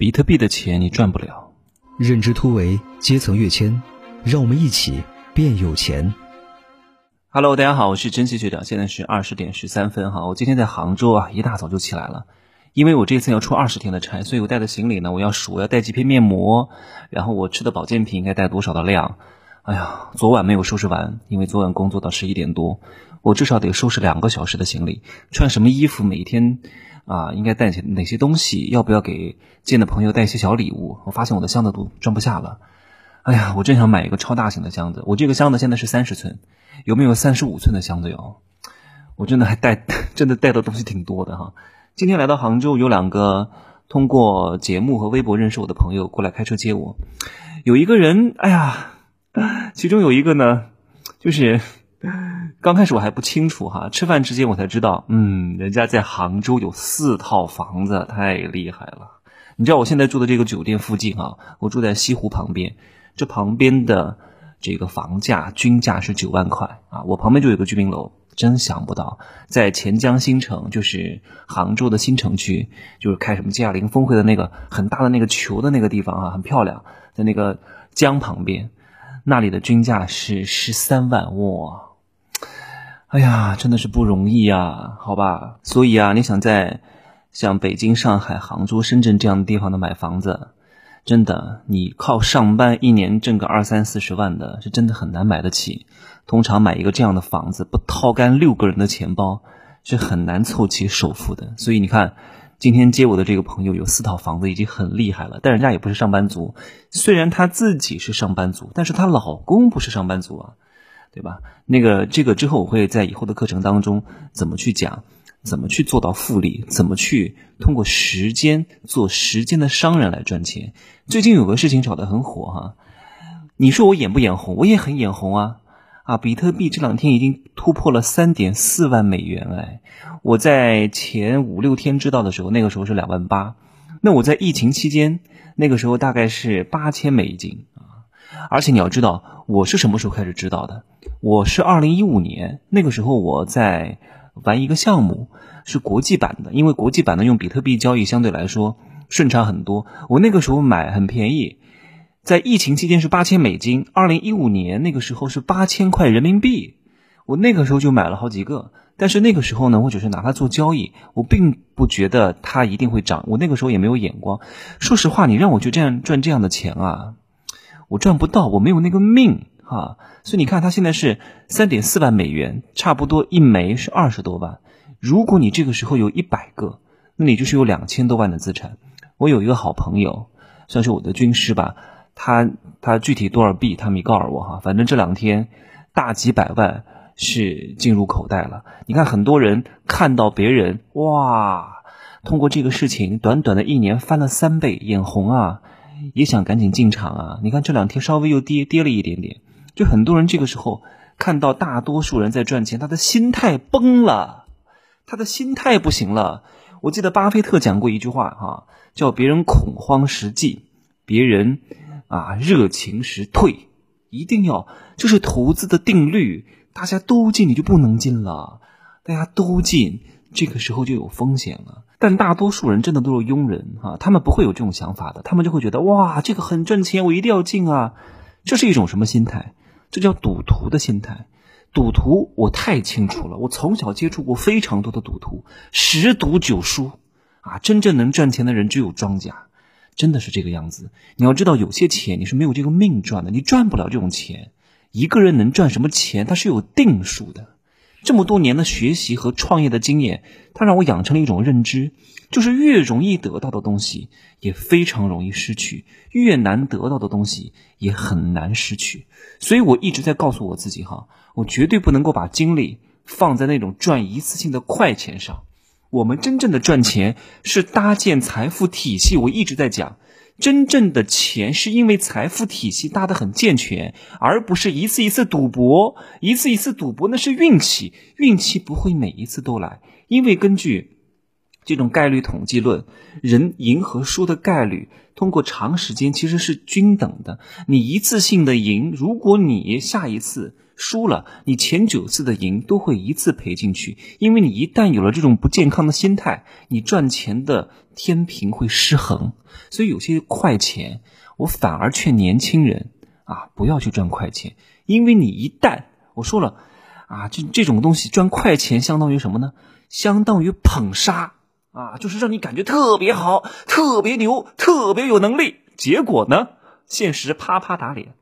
比特币的钱你赚不了。认知突围，阶层跃迁，让我们一起变有钱。Hello，大家好，我是珍惜学长，现在是二十点十三分哈。我今天在杭州啊，一大早就起来了，因为我这次要出二十天的差，所以我带的行李呢，我要数，我要带几片面膜，然后我吃的保健品应该带多少的量。哎呀，昨晚没有收拾完，因为昨晚工作到十一点多，我至少得收拾两个小时的行李，穿什么衣服，每一天。啊，应该带些哪些东西？要不要给见的朋友带一些小礼物？我发现我的箱子都装不下了。哎呀，我真想买一个超大型的箱子。我这个箱子现在是三十寸，有没有三十五寸的箱子哟？我真的还带，真的带的东西挺多的哈。今天来到杭州，有两个通过节目和微博认识我的朋友过来开车接我。有一个人，哎呀，其中有一个呢，就是。刚开始我还不清楚哈，吃饭之间我才知道，嗯，人家在杭州有四套房子，太厉害了。你知道我现在住的这个酒店附近啊，我住在西湖旁边，这旁边的这个房价均价是九万块啊，我旁边就有个居民楼，真想不到，在钱江新城，就是杭州的新城区，就是开什么 G 二零峰会的那个很大的那个球的那个地方啊，很漂亮，在那个江旁边，那里的均价是十三万哇。哎呀，真的是不容易呀，好吧。所以啊，你想在像北京、上海、杭州、深圳这样的地方的买房子，真的，你靠上班一年挣个二三四十万的，是真的很难买得起。通常买一个这样的房子，不掏干六个人的钱包，是很难凑齐首付的。所以你看，今天接我的这个朋友有四套房子，已经很厉害了。但人家也不是上班族，虽然她自己是上班族，但是她老公不是上班族啊。对吧？那个这个之后我会在以后的课程当中怎么去讲，怎么去做到复利，怎么去通过时间做时间的商人来赚钱。最近有个事情炒得很火哈，你说我眼不眼红？我也很眼红啊！啊，比特币这两天已经突破了三点四万美元哎！我在前五六天知道的时候，那个时候是两万八，那我在疫情期间那个时候大概是八千美金！而且你要知道，我是什么时候开始知道的？我是二零一五年那个时候我在玩一个项目，是国际版的，因为国际版的用比特币交易相对来说顺畅很多。我那个时候买很便宜，在疫情期间是八千美金，二零一五年那个时候是八千块人民币，我那个时候就买了好几个。但是那个时候呢，我只是拿它做交易，我并不觉得它一定会涨。我那个时候也没有眼光。说实话，你让我就这样赚这样的钱啊，我赚不到，我没有那个命。啊，所以你看，它现在是三点四万美元，差不多一枚是二十多万。如果你这个时候有一百个，那你就是有两千多万的资产。我有一个好朋友，算是我的军师吧，他他具体多少币他没告诉我哈，反正这两天大几百万是进入口袋了。你看，很多人看到别人哇，通过这个事情，短短的一年翻了三倍，眼红啊，也想赶紧进场啊。你看这两天稍微又跌跌了一点点。就很多人这个时候看到大多数人在赚钱，他的心态崩了，他的心态不行了。我记得巴菲特讲过一句话哈，叫别人恐慌时进，别人啊热情时退，一定要这是投资的定律，大家都进你就不能进了，大家都进这个时候就有风险了。但大多数人真的都是庸人哈，他们不会有这种想法的，他们就会觉得哇这个很赚钱，我一定要进啊，这是一种什么心态？这叫赌徒的心态，赌徒我太清楚了，我从小接触过非常多的赌徒，十赌九输，啊，真正能赚钱的人只有庄家，真的是这个样子。你要知道，有些钱你是没有这个命赚的，你赚不了这种钱。一个人能赚什么钱，他是有定数的。这么多年的学习和创业的经验，它让我养成了一种认知，就是越容易得到的东西，也非常容易失去；越难得到的东西，也很难失去。所以我一直在告诉我自己，哈，我绝对不能够把精力放在那种赚一次性的快钱上。我们真正的赚钱是搭建财富体系。我一直在讲。真正的钱是因为财富体系搭得很健全，而不是一次一次赌博，一次一次赌博那是运气，运气不会每一次都来，因为根据这种概率统计论，人赢和输的概率通过长时间其实是均等的。你一次性的赢，如果你下一次输了，你前九次的赢都会一次赔进去，因为你一旦有了这种不健康的心态，你赚钱的天平会失衡。所以有些快钱，我反而劝年轻人啊，不要去赚快钱，因为你一旦我说了啊，这这种东西赚快钱相当于什么呢？相当于捧杀啊，就是让你感觉特别好、特别牛、特别有能力，结果呢，现实啪啪打脸。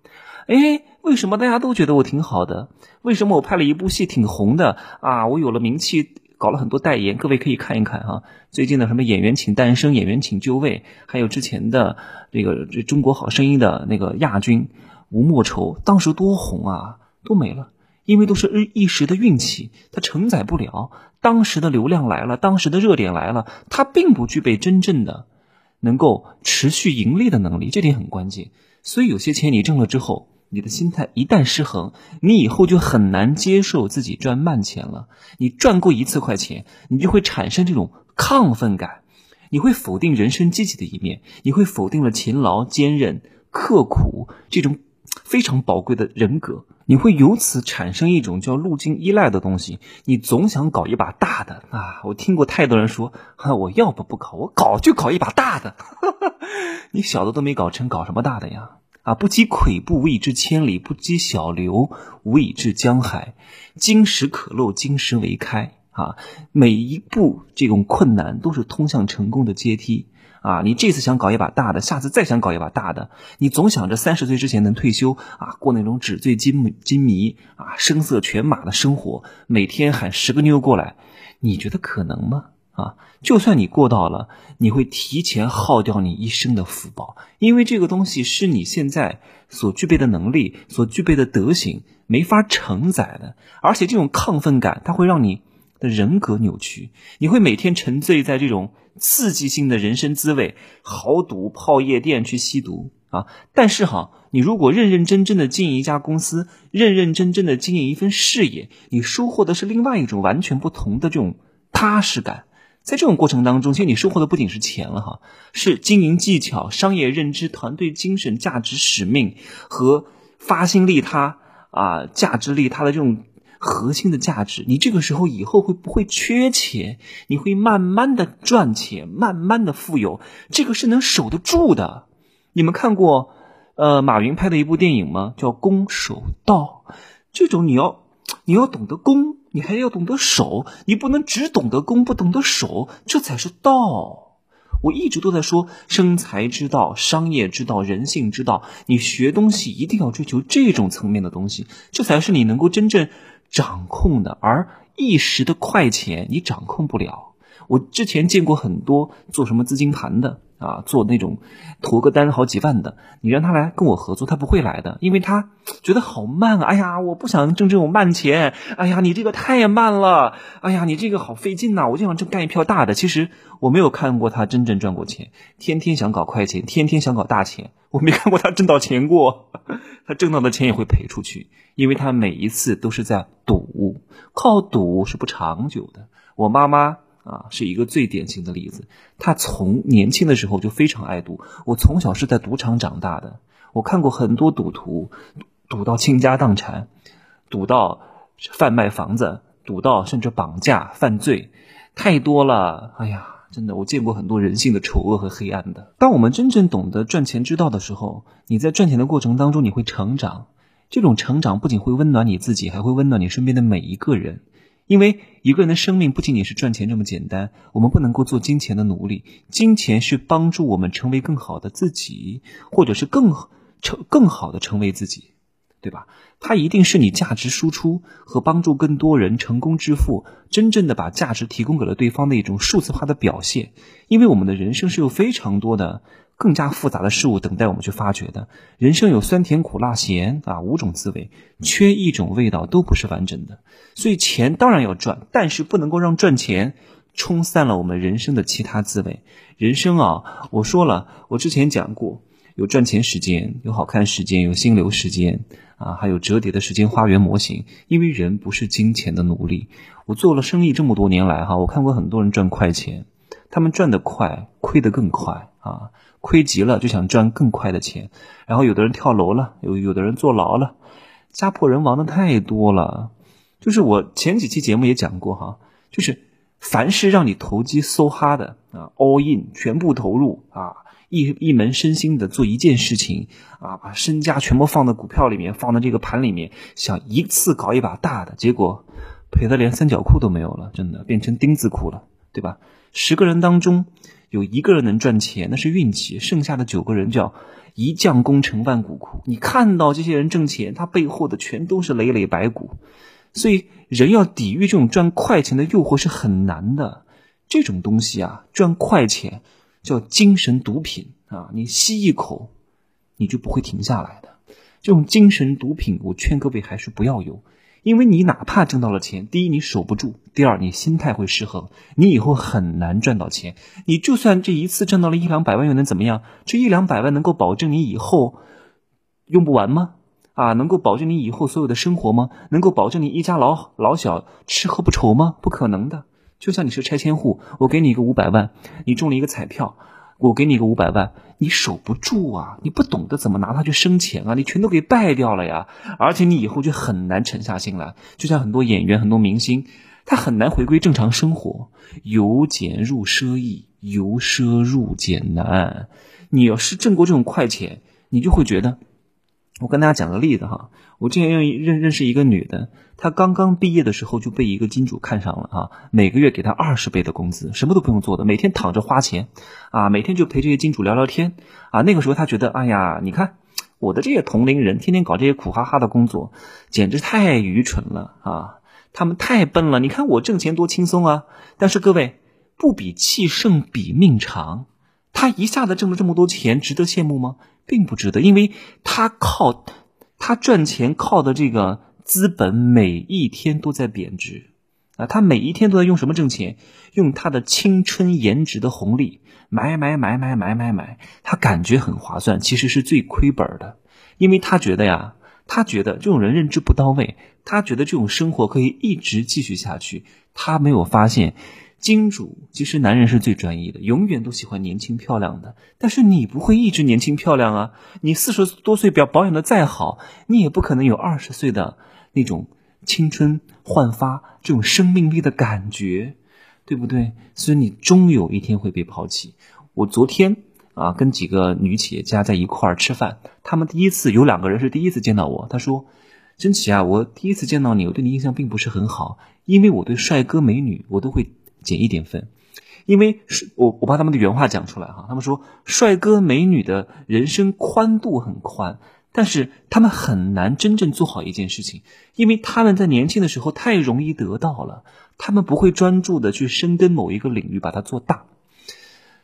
哎，为什么大家都觉得我挺好的？为什么我拍了一部戏挺红的啊？我有了名气，搞了很多代言，各位可以看一看哈。最近的什么演员请诞生，演员请就位，还有之前的这个这中国好声音的那个亚军吴莫愁，当时多红啊，都没了，因为都是一一时的运气，它承载不了当时的流量来了，当时的热点来了，它并不具备真正的能够持续盈利的能力，这点很关键。所以有些钱你挣了之后。你的心态一旦失衡，你以后就很难接受自己赚慢钱了。你赚过一次快钱，你就会产生这种亢奋感，你会否定人生积极的一面，你会否定了勤劳、坚韧、刻苦这种非常宝贵的人格，你会由此产生一种叫路径依赖的东西。你总想搞一把大的啊！我听过太多人说，哈，我要不不搞，我搞就搞一把大的。你小的都没搞成，搞什么大的呀？啊！不积跬步，无以至千里；不积小流，无以至江海。金石可镂，金石为开。啊，每一步这种困难都是通向成功的阶梯。啊，你这次想搞一把大的，下次再想搞一把大的，你总想着三十岁之前能退休啊，过那种纸醉金金迷啊、声色犬马的生活，每天喊十个妞过来，你觉得可能吗？啊，就算你过到了，你会提前耗掉你一生的福报，因为这个东西是你现在所具备的能力、所具备的德行没法承载的，而且这种亢奋感，它会让你的人格扭曲，你会每天沉醉在这种刺激性的人生滋味，豪赌、泡夜店、去吸毒啊。但是哈，你如果认认真真的经营一家公司，认认真真的经营一份事业，你收获的是另外一种完全不同的这种踏实感。在这种过程当中，其实你收获的不仅是钱了哈，是经营技巧、商业认知、团队精神、价值使命和发心利他啊，价值利他的这种核心的价值。你这个时候以后会不会缺钱？你会慢慢的赚钱，慢慢的富有，这个是能守得住的。你们看过呃马云拍的一部电影吗？叫《攻守道》。这种你要你要懂得攻。你还要懂得守，你不能只懂得攻，不懂得守，这才是道。我一直都在说生财之道、商业之道、人性之道。你学东西一定要追求这种层面的东西，这才是你能够真正掌控的。而一时的快钱，你掌控不了。我之前见过很多做什么资金盘的。啊，做那种投个单好几万的，你让他来跟我合作，他不会来的，因为他觉得好慢啊！哎呀，我不想挣这种慢钱。哎呀，你这个太慢了。哎呀，你这个好费劲呐！我就想挣干一票大的。其实我没有看过他真正赚过钱，天天想搞快钱，天天想搞大钱，我没看过他挣到钱过。他挣到的钱也会赔出去，因为他每一次都是在赌，靠赌是不长久的。我妈妈。啊，是一个最典型的例子。他从年轻的时候就非常爱赌。我从小是在赌场长大的，我看过很多赌徒，赌到倾家荡产，赌到贩卖房子，赌到甚至绑架犯罪，太多了。哎呀，真的，我见过很多人性的丑恶和黑暗的。当我们真正懂得赚钱之道的时候，你在赚钱的过程当中，你会成长。这种成长不仅会温暖你自己，还会温暖你身边的每一个人。因为一个人的生命不仅仅是赚钱这么简单，我们不能够做金钱的奴隶。金钱是帮助我们成为更好的自己，或者是更成更好的成为自己，对吧？它一定是你价值输出和帮助更多人成功致富，真正的把价值提供给了对方的一种数字化的表现。因为我们的人生是有非常多的。更加复杂的事物等待我们去发掘的。人生有酸甜苦辣咸啊五种滋味，缺一种味道都不是完整的。所以钱当然要赚，但是不能够让赚钱冲散了我们人生的其他滋味。人生啊，我说了，我之前讲过，有赚钱时间，有好看时间，有心流时间啊，还有折叠的时间花园模型。因为人不是金钱的奴隶。我做了生意这么多年来哈，我看过很多人赚快钱，他们赚得快，亏得更快啊。亏急了就想赚更快的钱，然后有的人跳楼了，有有的人坐牢了，家破人亡的太多了。就是我前几期节目也讲过哈，就是凡是让你投机 so hard 啊，all in 全部投入啊，一一门身心的做一件事情啊，把身家全部放在股票里面，放在这个盘里面，想一次搞一把大的，结果赔的连三角裤都没有了，真的变成钉子裤了，对吧？十个人当中有一个人能赚钱，那是运气，剩下的九个人叫一将功成万骨枯。你看到这些人挣钱，他背后的全都是累累白骨。所以，人要抵御这种赚快钱的诱惑是很难的。这种东西啊，赚快钱叫精神毒品啊！你吸一口，你就不会停下来的。这种精神毒品，我劝各位还是不要有，因为你哪怕挣到了钱，第一你守不住，第二你心态会失衡，你以后很难赚到钱。你就算这一次挣到了一两百万，又能怎么样？这一两百万能够保证你以后用不完吗？啊，能够保证你以后所有的生活吗？能够保证你一家老老小吃喝不愁吗？不可能的。就像你是拆迁户，我给你一个五百万，你中了一个彩票，我给你一个五百万，你守不住啊！你不懂得怎么拿它去生钱啊！你全都给败掉了呀！而且你以后就很难沉下心来。就像很多演员、很多明星，他很难回归正常生活，由俭入奢易，由奢入俭难。你要是挣过这种快钱，你就会觉得。我跟大家讲个例子哈，我之前认认认识一个女的，她刚刚毕业的时候就被一个金主看上了啊，每个月给她二十倍的工资，什么都不用做的，每天躺着花钱，啊，每天就陪这些金主聊聊天，啊，那个时候她觉得，哎呀，你看我的这些同龄人天天搞这些苦哈哈的工作，简直太愚蠢了啊，他们太笨了，你看我挣钱多轻松啊，但是各位不比气盛比命长，她一下子挣了这么多钱，值得羡慕吗？并不值得，因为他靠他赚钱靠的这个资本每一天都在贬值啊！他每一天都在用什么挣钱？用他的青春颜值的红利买买买买买买买，他感觉很划算，其实是最亏本的，因为他觉得呀，他觉得这种人认知不到位，他觉得这种生活可以一直继续下去，他没有发现。金主其实男人是最专一的，永远都喜欢年轻漂亮的。但是你不会一直年轻漂亮啊！你四十多岁表保养的再好，你也不可能有二十岁的那种青春焕发、这种生命力的感觉，对不对？所以你终有一天会被抛弃。我昨天啊，跟几个女企业家在一块儿吃饭，他们第一次有两个人是第一次见到我，他说：“真奇啊，我第一次见到你，我对你印象并不是很好，因为我对帅哥美女我都会。”减一点分，因为是我我把他们的原话讲出来哈。他们说，帅哥美女的人生宽度很宽，但是他们很难真正做好一件事情，因为他们在年轻的时候太容易得到了，他们不会专注的去深耕某一个领域，把它做大，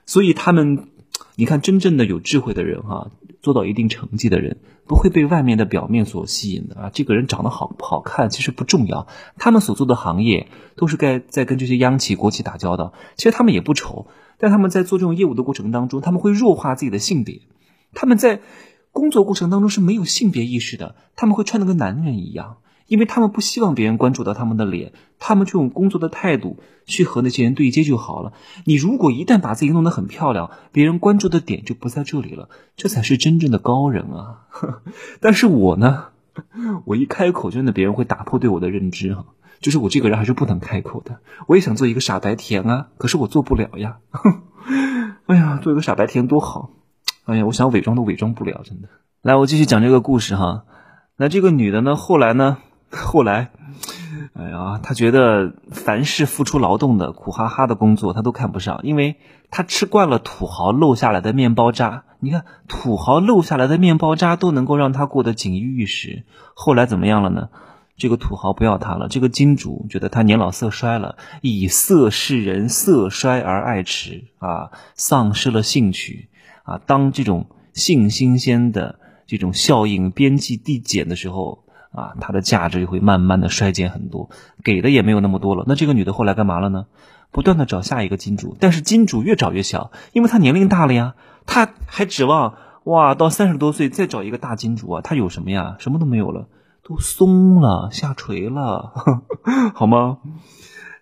所以他们。你看，真正的有智慧的人，哈，做到一定成绩的人，不会被外面的表面所吸引的啊。这个人长得好不好看，其实不重要。他们所做的行业，都是该在跟这些央企、国企打交道。其实他们也不丑，但他们在做这种业务的过程当中，他们会弱化自己的性别。他们在工作过程当中是没有性别意识的，他们会穿的跟男人一样。因为他们不希望别人关注到他们的脸，他们就用工作的态度去和那些人对接就好了。你如果一旦把自己弄得很漂亮，别人关注的点就不在这里了，这才是真正的高人啊！但是我呢，我一开口，真的别人会打破对我的认知哈，就是我这个人还是不能开口的。我也想做一个傻白甜啊，可是我做不了呀。哎呀，做一个傻白甜多好！哎呀，我想伪装都伪装不了，真的。来，我继续讲这个故事哈。那这个女的呢，后来呢？后来，哎呀，他觉得凡是付出劳动的苦哈哈的工作，他都看不上，因为他吃惯了土豪漏下来的面包渣。你看，土豪漏下来的面包渣都能够让他过得锦衣玉食。后来怎么样了呢？这个土豪不要他了，这个金主觉得他年老色衰了，以色示人，色衰而爱弛啊，丧失了兴趣啊。当这种性新鲜的这种效应边际递减的时候。啊，它的价值就会慢慢的衰减很多，给的也没有那么多了。那这个女的后来干嘛了呢？不断的找下一个金主，但是金主越找越小，因为她年龄大了呀。她还指望哇，到三十多岁再找一个大金主啊？她有什么呀？什么都没有了，都松了，下垂了，好吗？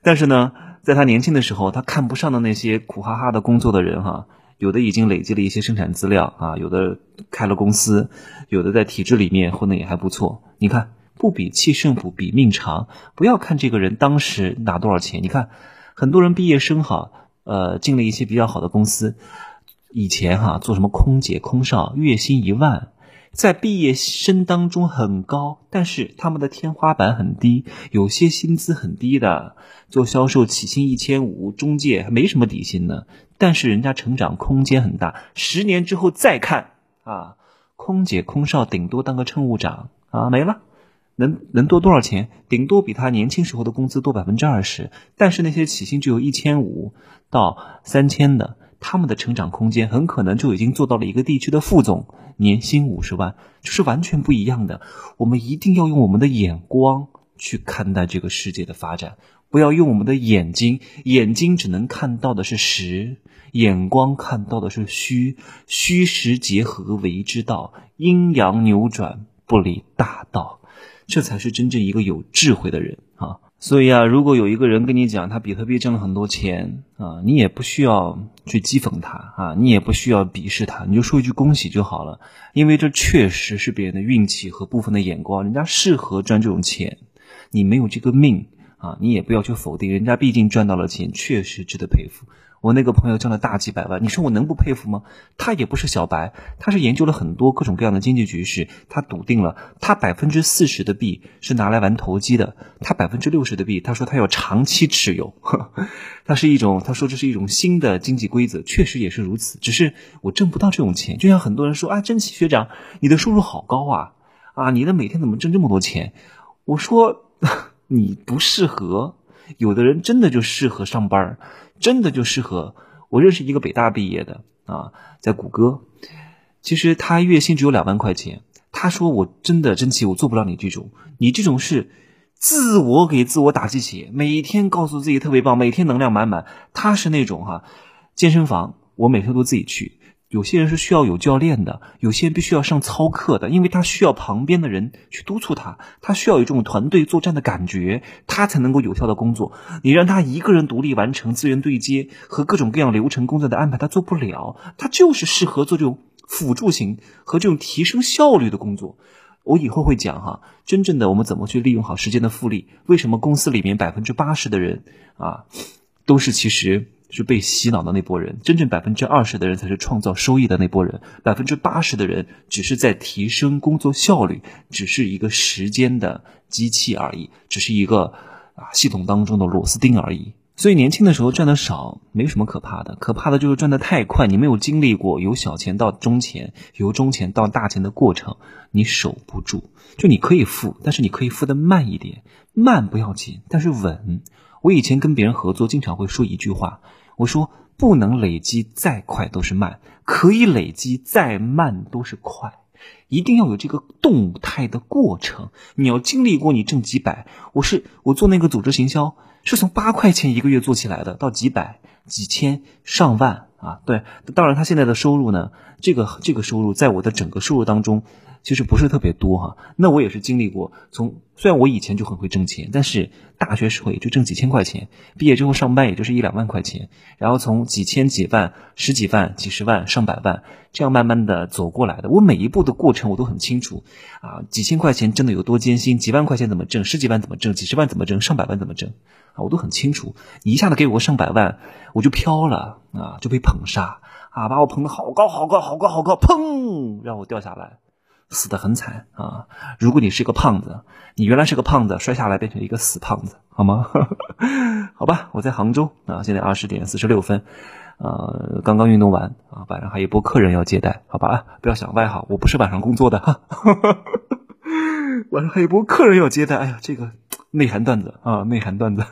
但是呢，在她年轻的时候，她看不上的那些苦哈哈的工作的人哈。有的已经累积了一些生产资料啊，有的开了公司，有的在体制里面混的也还不错。你看，不比气胜不，比命长。不要看这个人当时拿多少钱，你看很多人毕业生哈，呃，进了一些比较好的公司，以前哈做什么空姐、空少，月薪一万。在毕业生当中很高，但是他们的天花板很低，有些薪资很低的，做销售起薪一千五，中介没什么底薪呢，但是人家成长空间很大，十年之后再看啊，空姐空少顶多当个乘务长啊，没了，能能多多少钱？顶多比他年轻时候的工资多百分之二十，但是那些起薪只有一千五到三千的。他们的成长空间很可能就已经做到了一个地区的副总，年薪五十万，就是完全不一样的。我们一定要用我们的眼光去看待这个世界的发展，不要用我们的眼睛，眼睛只能看到的是实，眼光看到的是虚，虚实结合为之道，阴阳扭转不离大道，这才是真正一个有智慧的人啊。所以啊，如果有一个人跟你讲他比特币挣了很多钱啊，你也不需要去讥讽他啊，你也不需要鄙视他，你就说一句恭喜就好了，因为这确实是别人的运气和部分的眼光，人家适合赚这种钱，你没有这个命啊，你也不要去否定，人家毕竟赚到了钱，确实值得佩服。我那个朋友挣了大几百万，你说我能不佩服吗？他也不是小白，他是研究了很多各种各样的经济局势，他笃定了他百分之四十的币是拿来玩投机的，他百分之六十的币，他说他要长期持有，他是一种，他说这是一种新的经济规则，确实也是如此。只是我挣不到这种钱，就像很多人说啊，真奇学长，你的收入好高啊，啊，你的每天怎么挣这么多钱？我说 你不适合，有的人真的就适合上班。真的就适合我认识一个北大毕业的啊，在谷歌，其实他月薪只有两万块钱。他说：“我真的真奇，我做不了你这种，你这种是自我给自我打鸡血，每天告诉自己特别棒，每天能量满满。他是那种哈，健身房我每天都自己去。”有些人是需要有教练的，有些人必须要上操课的，因为他需要旁边的人去督促他，他需要有这种团队作战的感觉，他才能够有效的工作。你让他一个人独立完成资源对接和各种各样流程工作的安排，他做不了，他就是适合做这种辅助型和这种提升效率的工作。我以后会讲哈，真正的我们怎么去利用好时间的复利？为什么公司里面百分之八十的人啊，都是其实。是被洗脑的那波人，真正百分之二十的人才是创造收益的那波人，百分之八十的人只是在提升工作效率，只是一个时间的机器而已，只是一个啊系统当中的螺丝钉而已。所以年轻的时候赚的少没什么可怕的，可怕的就是赚的太快，你没有经历过由小钱到中钱，由中钱到大钱的过程，你守不住。就你可以富，但是你可以富的慢一点，慢不要紧，但是稳。我以前跟别人合作，经常会说一句话。我说不能累积再快都是慢，可以累积再慢都是快，一定要有这个动态的过程。你要经历过你挣几百，我是我做那个组织行销，是从八块钱一个月做起来的，到几百、几千、上万啊！对，当然他现在的收入呢，这个这个收入在我的整个收入当中。其实不是特别多哈，那我也是经历过。从虽然我以前就很会挣钱，但是大学时候也就挣几千块钱，毕业之后上班也就是一两万块钱，然后从几千几万、十几万、几十万、上百万，这样慢慢的走过来的。我每一步的过程我都很清楚啊，几千块钱挣的有多艰辛，几万块钱怎么挣，十几万怎么挣，几十万怎么挣，上百万怎么挣啊，我都很清楚。你一下子给我上百万，我就飘了啊，就被捧杀啊，把我捧得好高好高好高好高，砰，让我掉下来。死得很惨啊！如果你是个胖子，你原来是个胖子，摔下来变成一个死胖子，好吗？好吧，我在杭州啊，现在二十点四十六分，呃，刚刚运动完啊，晚上还有一波客人要接待，好吧啊，不要想歪哈，我不是晚上工作的哈，晚上还有一波客人要接待，哎呀，这个内涵段子啊，内涵段子，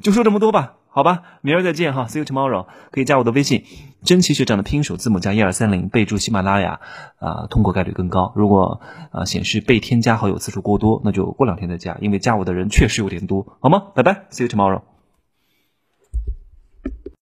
就说这么多吧。好吧，明儿再见哈，See you tomorrow。可以加我的微信，真奇学长的拼手字母加一二三零，备注喜马拉雅，啊，通过概率更高。如果啊显示被添加好友次数过多，那就过两天再加，因为加我的人确实有点多，好吗？拜拜，See you tomorrow。